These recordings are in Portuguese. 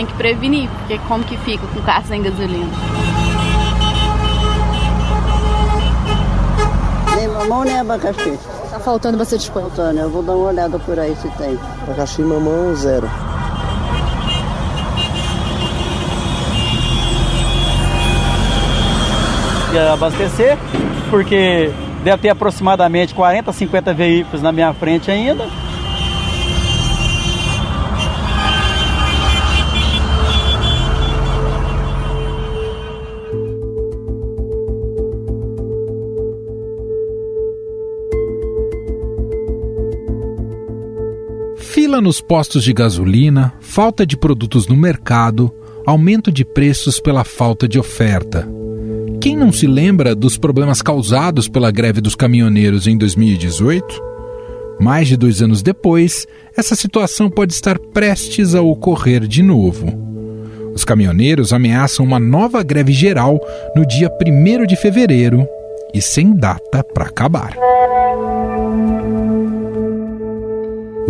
tem que prevenir, porque como que fica com carro sem gasolina? Nem mamão nem abacaxi. Tá faltando bastante coisa. Faltando, eu vou dar uma olhada por aí se tem. Abacaxi, mamão, zero. abastecer, porque deve ter aproximadamente 40, 50 veículos na minha frente ainda. Fila nos postos de gasolina, falta de produtos no mercado, aumento de preços pela falta de oferta. Quem não se lembra dos problemas causados pela greve dos caminhoneiros em 2018? Mais de dois anos depois, essa situação pode estar prestes a ocorrer de novo. Os caminhoneiros ameaçam uma nova greve geral no dia 1 de fevereiro e sem data para acabar.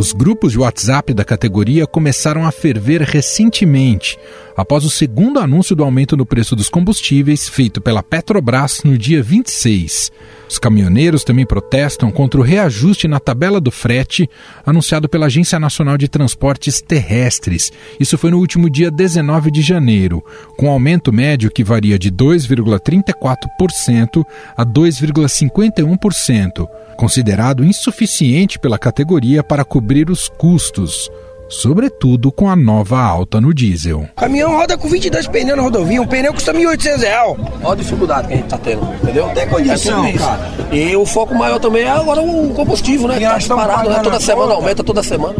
Os grupos de WhatsApp da categoria começaram a ferver recentemente, após o segundo anúncio do aumento no preço dos combustíveis feito pela Petrobras no dia 26. Os caminhoneiros também protestam contra o reajuste na tabela do frete anunciado pela Agência Nacional de Transportes Terrestres. Isso foi no último dia 19 de janeiro, com um aumento médio que varia de 2,34% a 2,51%, considerado insuficiente pela categoria para cobrir os custos sobretudo com a nova alta no diesel. O caminhão roda com 22 pneus na rodovia, um pneu custa 1.800 reais. Olha a dificuldade que a gente tá tendo, entendeu? Não tem condição, é cara. E o foco maior também é agora o combustível, né? Que tá disparado, né? Toda semana aumenta, toda semana.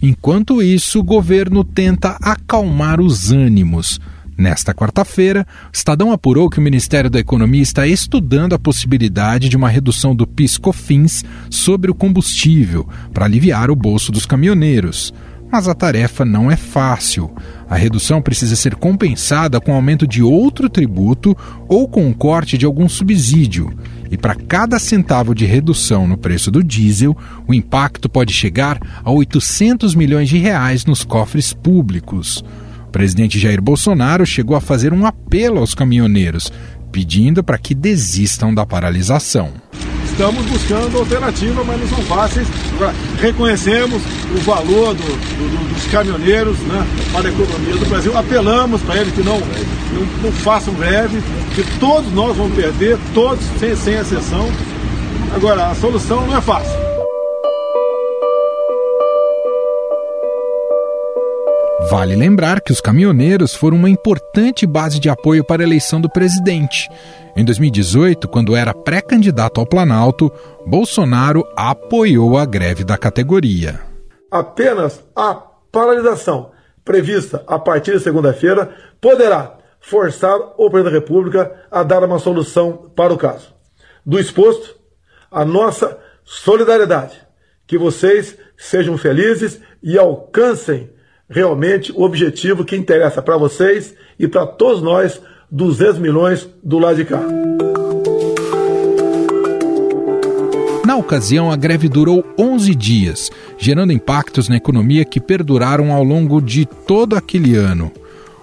Enquanto isso, o governo tenta acalmar os ânimos Nesta quarta-feira, Estadão apurou que o Ministério da Economia está estudando a possibilidade de uma redução do PIS/COFINS sobre o combustível para aliviar o bolso dos caminhoneiros. Mas a tarefa não é fácil. A redução precisa ser compensada com aumento de outro tributo ou com o corte de algum subsídio. E para cada centavo de redução no preço do diesel, o impacto pode chegar a 800 milhões de reais nos cofres públicos. O presidente Jair Bolsonaro chegou a fazer um apelo aos caminhoneiros, pedindo para que desistam da paralisação. Estamos buscando alternativas, mas não são fáceis. Reconhecemos o valor do, do, dos caminhoneiros né, para a economia do Brasil. Apelamos para eles que não, não, não, façam greve, que todos nós vamos perder, todos, sem, sem exceção. Agora, a solução não é fácil. Vale lembrar que os caminhoneiros foram uma importante base de apoio para a eleição do presidente. Em 2018, quando era pré-candidato ao Planalto, Bolsonaro apoiou a greve da categoria. Apenas a paralisação prevista a partir de segunda-feira poderá forçar o presidente da República a dar uma solução para o caso. Do exposto, a nossa solidariedade. Que vocês sejam felizes e alcancem realmente o objetivo que interessa para vocês e para todos nós, 200 milhões do lado de cá. Na ocasião, a greve durou 11 dias, gerando impactos na economia que perduraram ao longo de todo aquele ano.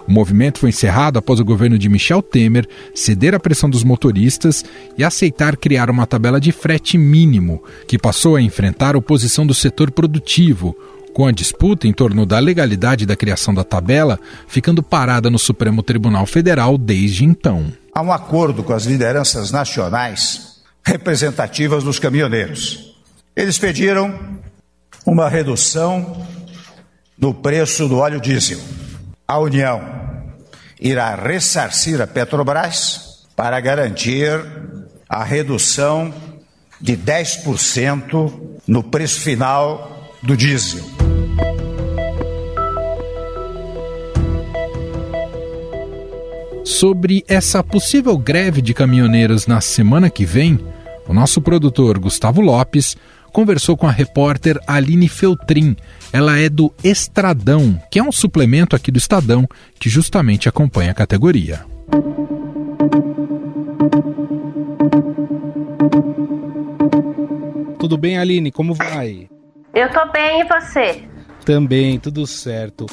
O movimento foi encerrado após o governo de Michel Temer ceder à pressão dos motoristas e aceitar criar uma tabela de frete mínimo, que passou a enfrentar a oposição do setor produtivo, com a disputa em torno da legalidade da criação da tabela ficando parada no Supremo Tribunal Federal desde então. Há um acordo com as lideranças nacionais representativas dos caminhoneiros. Eles pediram uma redução no preço do óleo diesel. A União irá ressarcir a Petrobras para garantir a redução de 10% no preço final do diesel. Sobre essa possível greve de caminhoneiros na semana que vem, o nosso produtor Gustavo Lopes conversou com a repórter Aline Feltrin. Ela é do Estradão, que é um suplemento aqui do Estadão que justamente acompanha a categoria. Tudo bem, Aline? Como vai? Eu tô bem e você? Também, tudo certo.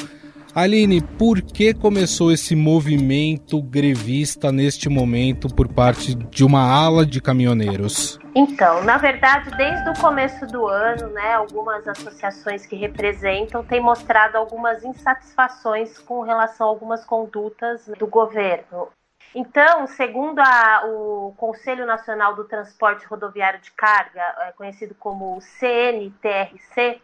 Aline, por que começou esse movimento grevista neste momento por parte de uma ala de caminhoneiros? Então, na verdade, desde o começo do ano, né, algumas associações que representam têm mostrado algumas insatisfações com relação a algumas condutas do governo. Então, segundo a, o Conselho Nacional do Transporte Rodoviário de Carga, é conhecido como CNTRC,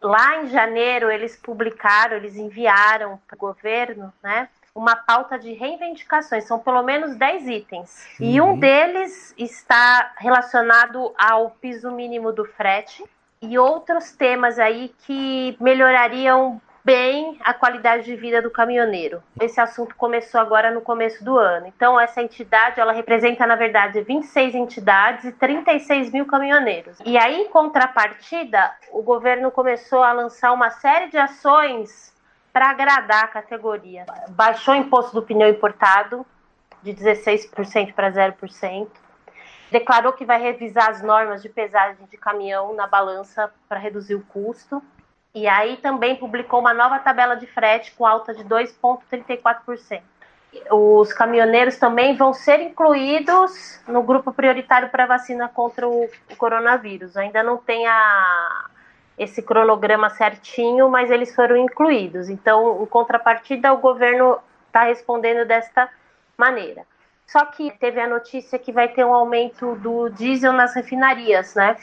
lá em janeiro eles publicaram, eles enviaram para o governo, né, uma pauta de reivindicações, são pelo menos 10 itens. Uhum. E um deles está relacionado ao piso mínimo do frete e outros temas aí que melhorariam bem a qualidade de vida do caminhoneiro. Esse assunto começou agora no começo do ano. Então, essa entidade, ela representa, na verdade, 26 entidades e 36 mil caminhoneiros. E aí, em contrapartida, o governo começou a lançar uma série de ações para agradar a categoria. Baixou o imposto do pneu importado de 16% para 0%. Declarou que vai revisar as normas de pesagem de caminhão na balança para reduzir o custo e aí também publicou uma nova tabela de frete com alta de 2,34%. Os caminhoneiros também vão ser incluídos no grupo prioritário para vacina contra o, coronavírus. Ainda não tem a, esse cronograma certinho, mas eles foram incluídos. Então, em contrapartida, o governo está respondendo desta maneira. Só que teve a notícia que vai ter um aumento do diesel nas refinarias, né?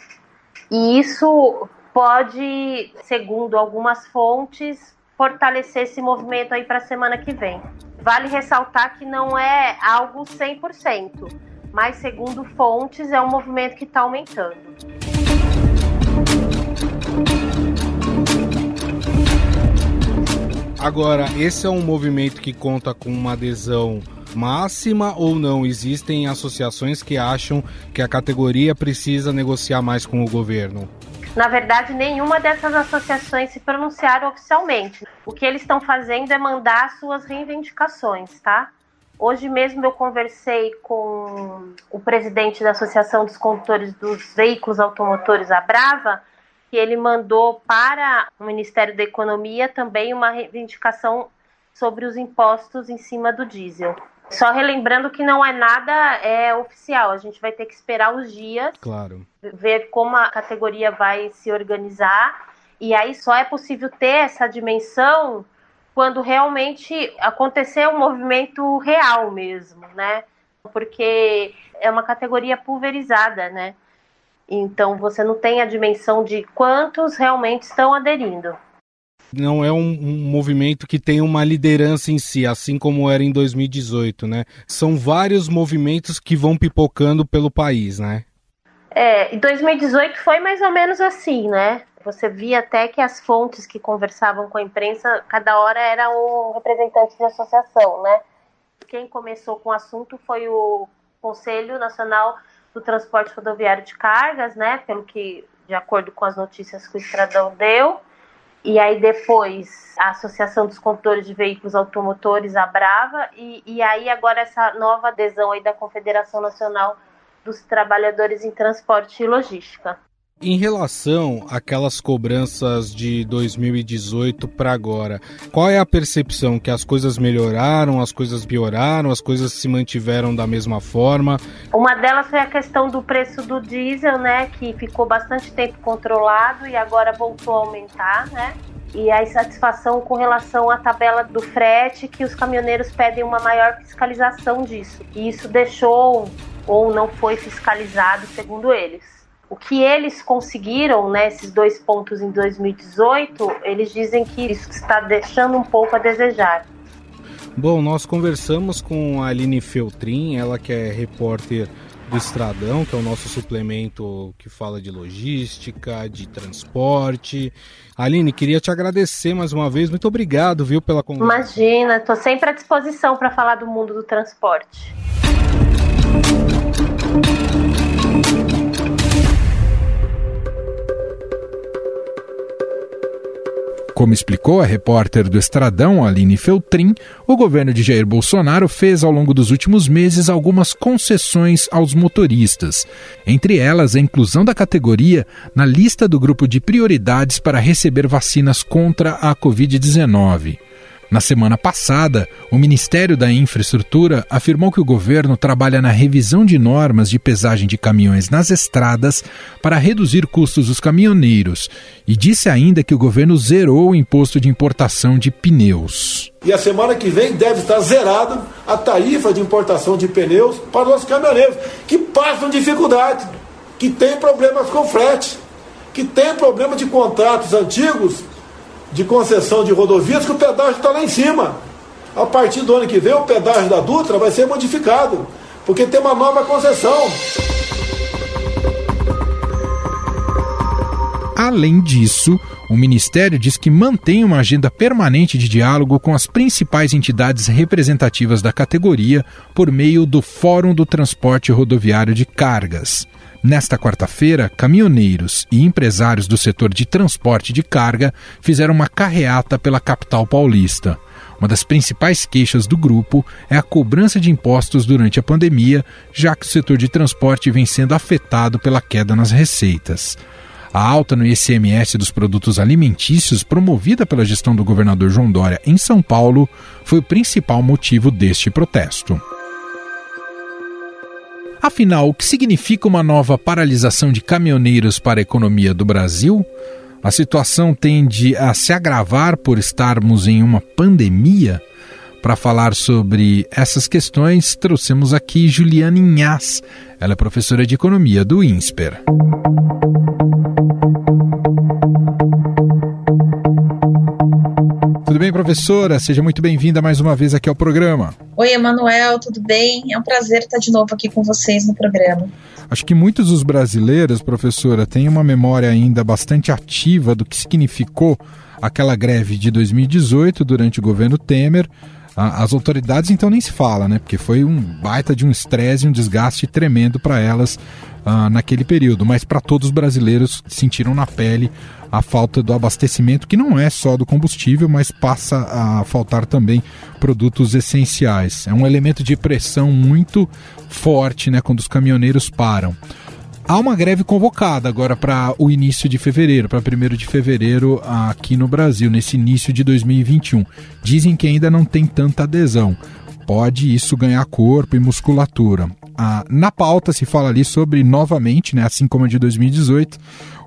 E isso pode, segundo algumas fontes, fortalecer esse movimento aí para a semana que vem. Vale ressaltar que não é algo 100%, mas segundo fontes é um movimento que está aumentando. Agora, esse é um movimento que conta com uma adesão máxima ou não? Existem associações que acham que a categoria precisa negociar mais com o governo? Na verdade, nenhuma dessas associações se pronunciaram oficialmente. O que eles estão fazendo é mandar suas reivindicações, tá? Hoje mesmo eu conversei com o presidente da Associação dos Condutores dos Veículos Automotores, a Brava, e ele mandou para o Ministério da Economia também uma reivindicação sobre os impostos em cima do diesel. Só relembrando que não é nada é oficial, a gente vai ter que esperar os dias, claro. ver como a categoria vai se organizar, e aí só é possível ter essa dimensão quando realmente acontecer um movimento real mesmo, né? Porque é uma categoria pulverizada, né? Então você não tem a dimensão de quantos realmente estão aderindo não é um, um, movimento que tem uma liderança em si, assim como era em 2018, né? São vários movimentos que vão pipocando pelo país, né? É, em 2018 foi mais ou menos assim, né? Você via até que as fontes que conversavam com a imprensa, cada hora era um representante de associação, né? Quem começou com o assunto foi o Conselho Nacional do Transporte Rodoviário de Cargas, né? Pelo que, de acordo com as notícias que o Estradão deu. E aí depois a Associação dos Condutores de Veículos Automotores, a Brava, e, e aí agora essa nova adesão aí da Confederação Nacional dos Trabalhadores em Transporte e Logística. Em relação àquelas cobranças de 2018 para agora, qual é a percepção? Que as coisas melhoraram, as coisas pioraram, as coisas se mantiveram da mesma forma? Uma delas foi a questão do preço do diesel, né, que ficou bastante tempo controlado e agora voltou a aumentar, né? E a insatisfação com relação à tabela do frete, que os caminhoneiros pedem uma maior fiscalização disso. E isso deixou ou não foi fiscalizado, segundo eles. O que eles conseguiram, né, esses dois pontos em 2018, eles dizem que isso está deixando um pouco a desejar. Bom, nós conversamos com a Aline Feltrin, ela que é repórter do Estradão, que é o nosso suplemento que fala de logística, de transporte. Aline, queria te agradecer mais uma vez. Muito obrigado, viu, pela conversa. Imagina, estou sempre à disposição para falar do mundo do transporte. Como explicou a repórter do Estradão, Aline Feltrin, o governo de Jair Bolsonaro fez ao longo dos últimos meses algumas concessões aos motoristas, entre elas a inclusão da categoria na lista do grupo de prioridades para receber vacinas contra a Covid-19. Na semana passada, o Ministério da Infraestrutura afirmou que o governo trabalha na revisão de normas de pesagem de caminhões nas estradas para reduzir custos dos caminhoneiros e disse ainda que o governo zerou o imposto de importação de pneus. E a semana que vem deve estar zerada a tarifa de importação de pneus para os caminhoneiros que passam dificuldade, que têm problemas com frete, que têm problema de contratos antigos de concessão de rodovias que o pedágio está lá em cima. A partir do ano que vem, o pedágio da Dutra vai ser modificado, porque tem uma nova concessão. Além disso, o Ministério diz que mantém uma agenda permanente de diálogo com as principais entidades representativas da categoria por meio do Fórum do Transporte Rodoviário de Cargas. Nesta quarta-feira, caminhoneiros e empresários do setor de transporte de carga fizeram uma carreata pela capital paulista. Uma das principais queixas do grupo é a cobrança de impostos durante a pandemia, já que o setor de transporte vem sendo afetado pela queda nas receitas. A alta no ICMS dos produtos alimentícios, promovida pela gestão do governador João Dória em São Paulo, foi o principal motivo deste protesto. Afinal, o que significa uma nova paralisação de caminhoneiros para a economia do Brasil? A situação tende a se agravar por estarmos em uma pandemia? Para falar sobre essas questões, trouxemos aqui Juliana Inhas. Ela é professora de economia do INSPER. Tudo bem, professora? Seja muito bem-vinda mais uma vez aqui ao programa. Oi, Emanuel, tudo bem? É um prazer estar de novo aqui com vocês no programa. Acho que muitos dos brasileiros, professora, têm uma memória ainda bastante ativa do que significou aquela greve de 2018 durante o governo Temer. As autoridades então nem se fala, né? Porque foi um baita de um estresse, um desgaste tremendo para elas uh, naquele período. Mas para todos os brasileiros sentiram na pele a falta do abastecimento, que não é só do combustível, mas passa a faltar também produtos essenciais. É um elemento de pressão muito forte né, quando os caminhoneiros param. Há uma greve convocada agora para o início de fevereiro, para 1 de fevereiro aqui no Brasil, nesse início de 2021. Dizem que ainda não tem tanta adesão. Pode isso ganhar corpo e musculatura. Ah, na pauta se fala ali sobre, novamente, né, assim como a de 2018,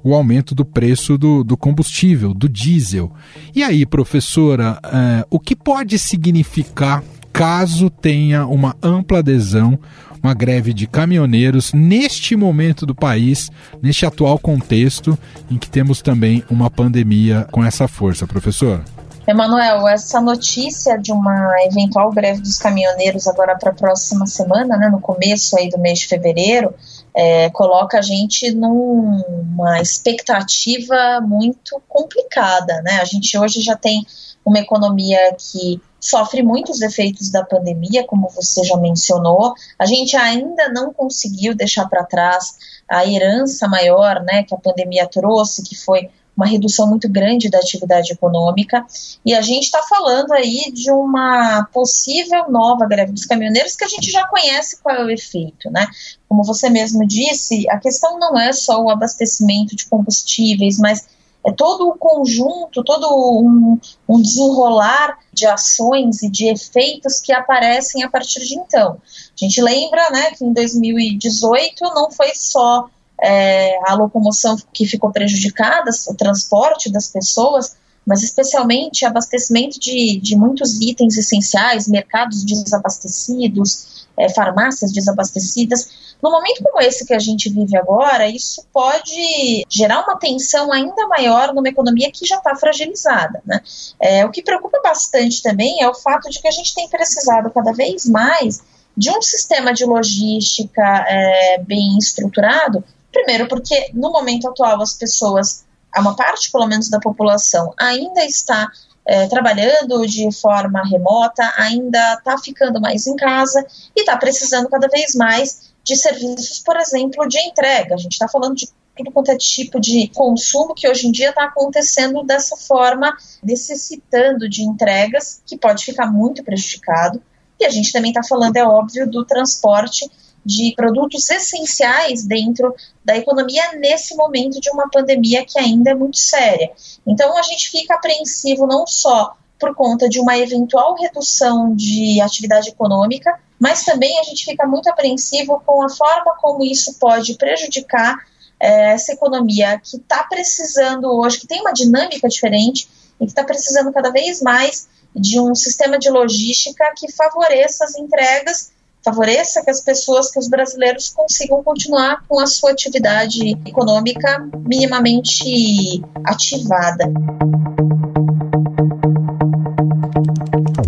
o aumento do preço do, do combustível, do diesel. E aí, professora, é, o que pode significar caso tenha uma ampla adesão, uma greve de caminhoneiros neste momento do país, neste atual contexto em que temos também uma pandemia com essa força, professora? Emanuel, essa notícia de uma eventual greve dos caminhoneiros agora para a próxima semana, né, no começo aí do mês de fevereiro, é, coloca a gente numa expectativa muito complicada, né? A gente hoje já tem uma economia que sofre muitos efeitos da pandemia, como você já mencionou. A gente ainda não conseguiu deixar para trás a herança maior, né, que a pandemia trouxe, que foi uma redução muito grande da atividade econômica, e a gente está falando aí de uma possível nova greve dos caminhoneiros que a gente já conhece qual é o efeito, né? Como você mesmo disse, a questão não é só o abastecimento de combustíveis, mas é todo o conjunto, todo um, um, desenrolar de ações e de efeitos que aparecem a partir de então. A gente lembra né, que em 2018 não foi só é, a locomoção que ficou prejudicada, o transporte das pessoas, mas especialmente abastecimento de, de muitos itens essenciais, mercados desabastecidos, é, farmácias desabastecidas. No momento como esse que a gente vive agora, isso pode gerar uma tensão ainda maior numa economia que já está fragilizada. Né? É, o que preocupa bastante também é o fato de que a gente tem precisado cada vez mais de um sistema de logística é, bem estruturado Primeiro, porque no momento atual as pessoas, uma parte pelo menos da população, ainda está é, trabalhando de forma remota, ainda está ficando mais em casa e está precisando cada vez mais de serviços, por exemplo, de entrega. A gente está falando de tudo quanto é tipo de consumo que hoje em dia está acontecendo dessa forma, necessitando de entregas, que pode ficar muito prejudicado. E a gente também está falando, é óbvio, do transporte de produtos essenciais dentro da economia nesse momento de uma pandemia que ainda é muito séria. Então a gente fica apreensivo não só por conta de uma eventual redução de atividade econômica, mas também a gente fica muito apreensivo com a forma como isso pode prejudicar é, essa economia que está precisando hoje, que tem uma dinâmica diferente e que está precisando cada vez mais de um sistema de logística que favoreça as entregas, favoreça que as pessoas, que os brasileiros consigam continuar com a sua atividade econômica minimamente ativada.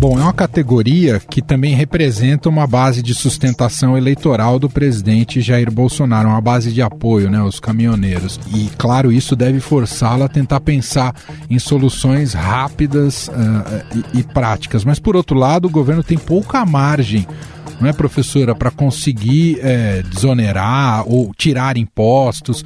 Bom, é uma categoria que também representa uma base de sustentação eleitoral do presidente Jair Bolsonaro, uma base de apoio, né, os caminhoneiros. E, claro, isso deve forçá-lo a tentar pensar em soluções rápidas uh, e, e práticas. Mas, por outro lado, o governo tem pouca margem não é, professora, para conseguir é, desonerar ou tirar impostos?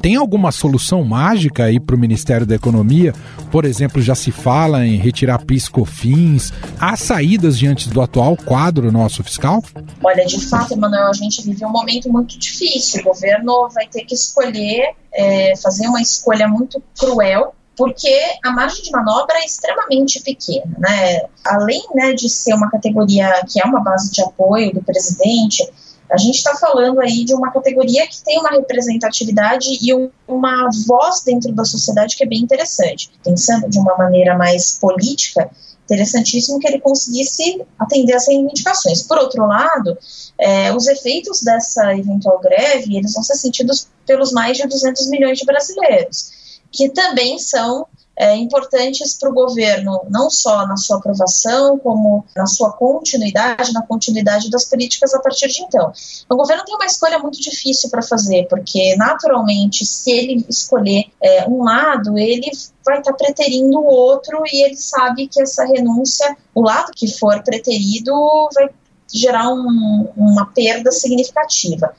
Tem alguma solução mágica aí para o Ministério da Economia? Por exemplo, já se fala em retirar piscofins. Há saídas diante do atual quadro nosso fiscal? Olha, de fato, Emanuel, a gente vive um momento muito difícil. O governo vai ter que escolher, é, fazer uma escolha muito cruel porque a margem de manobra é extremamente pequena, né? Além né, de ser uma categoria que é uma base de apoio do presidente, a gente está falando aí de uma categoria que tem uma representatividade e um, uma voz dentro da sociedade que é bem interessante. Pensando de uma maneira mais política, interessantíssimo que ele conseguisse atender essas reivindicações. Por outro lado, é, os efeitos dessa eventual greve eles vão ser sentidos pelos mais de 200 milhões de brasileiros que também são é, importantes para o governo, não só na sua aprovação, como na sua continuidade, na continuidade das políticas a partir de então. O governo tem uma escolha muito difícil para fazer, porque naturalmente, se ele escolher é, um lado, ele vai estar tá preterindo o outro e ele sabe que essa renúncia, o lado que for preterido, vai gerar um, uma perda significativa.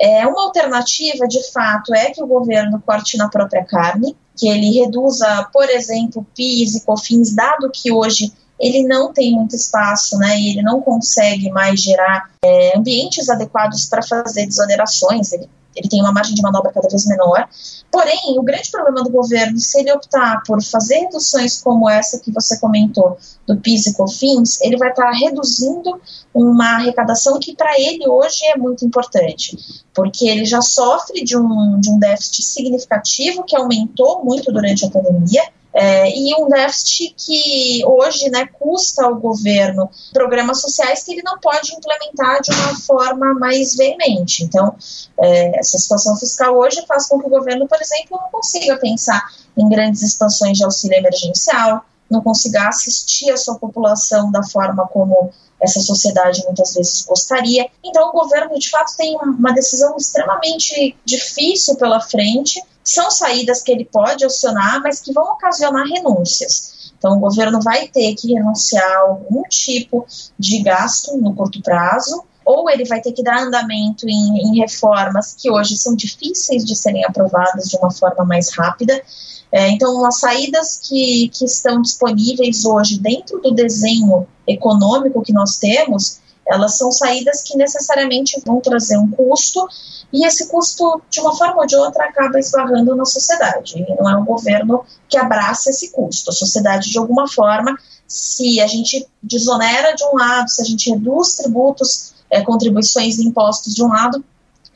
É, uma alternativa, de fato, é que o governo corte na própria carne, que ele reduza, por exemplo, PIS e COFINS, dado que hoje ele não tem muito espaço, né, e ele não consegue mais gerar é, ambientes adequados para fazer desonerações, ele, ele tem uma margem de manobra cada vez menor. Porém, o grande problema do governo, se ele optar por fazer reduções como essa que você comentou, do PIS e COFINS, ele vai estar tá reduzindo uma arrecadação que para ele hoje é muito importante, porque ele já sofre de um, de um déficit significativo que aumentou muito durante a pandemia. É, e um déficit que hoje né, custa ao governo programas sociais que ele não pode implementar de uma forma mais veemente. Então, é, essa situação fiscal hoje faz com que o governo, por exemplo, não consiga pensar em grandes expansões de auxílio emergencial, não consiga assistir a sua população da forma como essa sociedade muitas vezes gostaria. Então, o governo, de fato, tem uma decisão extremamente difícil pela frente. São saídas que ele pode acionar, mas que vão ocasionar renúncias. Então, o governo vai ter que renunciar a algum tipo de gasto no curto prazo, ou ele vai ter que dar andamento em, em reformas que hoje são difíceis de serem aprovadas de uma forma mais rápida. É, então, as saídas que, que estão disponíveis hoje dentro do desenho econômico que nós temos, elas são saídas que necessariamente vão trazer um custo, e esse custo, de uma forma ou de outra, acaba esbarrando na sociedade. E não é o governo que abraça esse custo. A sociedade, de alguma forma, se a gente desonera de um lado, se a gente reduz tributos, é, contribuições e impostos de um lado,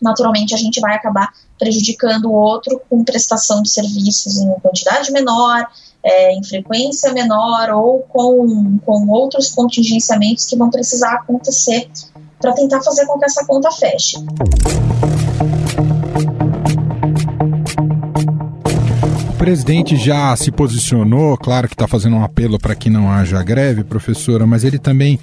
naturalmente a gente vai acabar prejudicando o outro com prestação de serviços em quantidade menor, é, em frequência menor ou com, com outros contingenciamentos que vão precisar acontecer para tentar fazer com que essa conta feche. O presidente já se posicionou, claro que está fazendo um apelo para que não haja greve, professora, mas ele também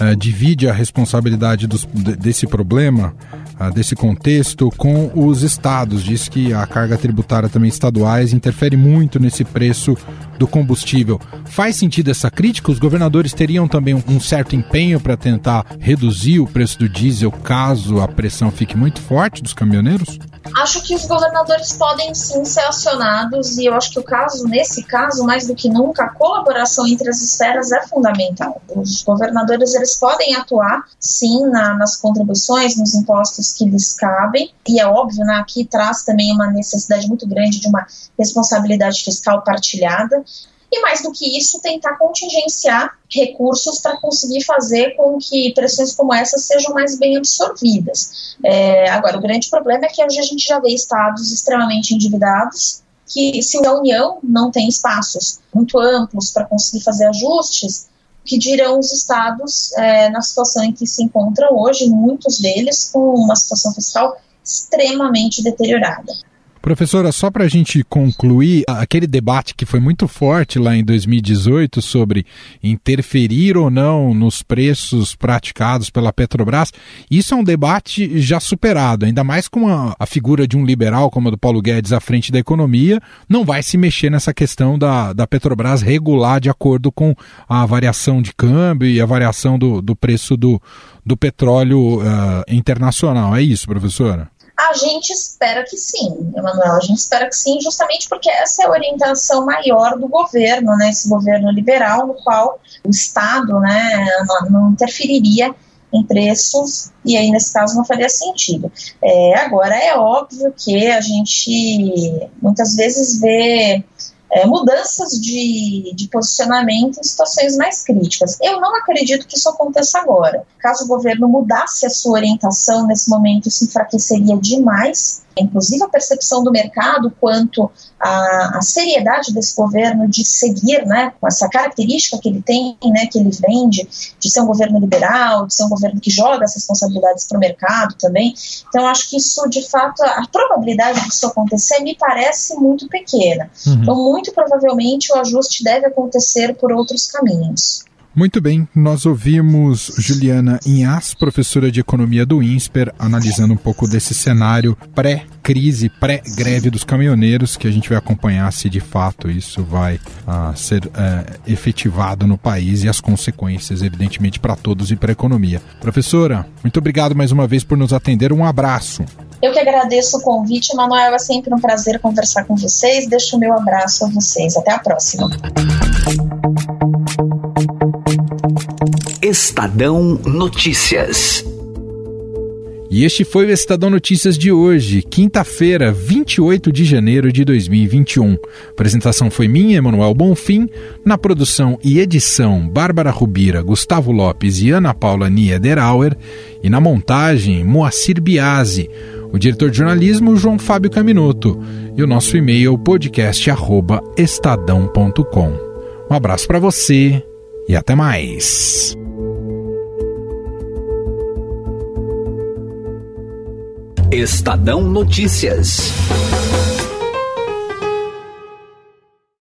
uh, divide a responsabilidade dos, desse problema ah, desse contexto com os estados. Diz que a carga tributária também estaduais interfere muito nesse preço do combustível. Faz sentido essa crítica? Os governadores teriam também um certo empenho para tentar reduzir o preço do diesel caso a pressão fique muito forte dos caminhoneiros? Acho que os governadores podem sim ser acionados e eu acho que o caso, nesse caso, mais do que nunca, a colaboração entre as esferas é fundamental. Os governadores eles podem atuar sim na, nas contribuições, nos impostos que lhes cabem e é óbvio, né, aqui traz também uma necessidade muito grande de uma responsabilidade fiscal partilhada e mais do que isso, tentar contingenciar recursos para conseguir fazer com que pressões como essa sejam mais bem absorvidas. É, agora, o grande problema é que hoje a gente já vê estados extremamente endividados, que se a União não tem espaços muito amplos para conseguir fazer ajustes, que dirão os estados é, na situação em que se encontram hoje, muitos deles com uma situação fiscal extremamente deteriorada. Professora, só para a gente concluir, aquele debate que foi muito forte lá em 2018 sobre interferir ou não nos preços praticados pela Petrobras, isso é um debate já superado, ainda mais com a, a figura de um liberal como a do Paulo Guedes à frente da economia, não vai se mexer nessa questão da, da Petrobras regular de acordo com a variação de câmbio e a variação do, do preço do, do petróleo uh, internacional. É isso, professora? A gente espera que sim, Emanuel, a gente espera que sim, justamente porque essa é a orientação maior do governo, né, esse governo liberal, no qual o Estado né, não, interferiria em preços, e aí nesse caso não faria sentido. É, agora, é óbvio que a gente muitas vezes vê é, mudanças de, de posicionamento em situações mais críticas. Eu não acredito que isso aconteça agora. Caso o governo mudasse a sua orientação nesse momento, isso enfraqueceria demais inclusive a percepção do mercado quanto à, à, seriedade desse governo de seguir, né, com essa característica que ele tem, né, que ele vende, de ser um governo liberal, de ser um governo que joga as responsabilidades para o mercado também. Então, acho que isso, de fato, a probabilidade disso acontecer me parece muito pequena. Uhum. Então, muito provavelmente, o ajuste deve acontecer por outros caminhos. Muito bem, nós ouvimos Juliana Inhas, professora de economia do INSPER, analisando um pouco desse cenário pré-crise, pré-greve dos caminhoneiros, que a gente vai acompanhar se de fato isso vai uh, ser uh, efetivado no país e as consequências, evidentemente, para todos e para a economia. Professora, muito obrigado mais uma vez por nos atender. Um abraço. Eu que agradeço o convite, Manuel. É sempre um prazer conversar com vocês. Deixo o meu abraço a vocês. Até a próxima. Estadão Notícias. E este foi o Estadão Notícias de hoje, quinta-feira, 28 de janeiro de 2021. A apresentação foi minha, Emanuel Bonfim, na produção e edição, Bárbara Rubira, Gustavo Lopes e Ana Paula Niederauer, e na montagem, Moacir Biasi, o diretor de jornalismo, João Fábio Caminoto, e o nosso e-mail, podcast.estadão.com. Um abraço para você e até mais. Estadão Notícias.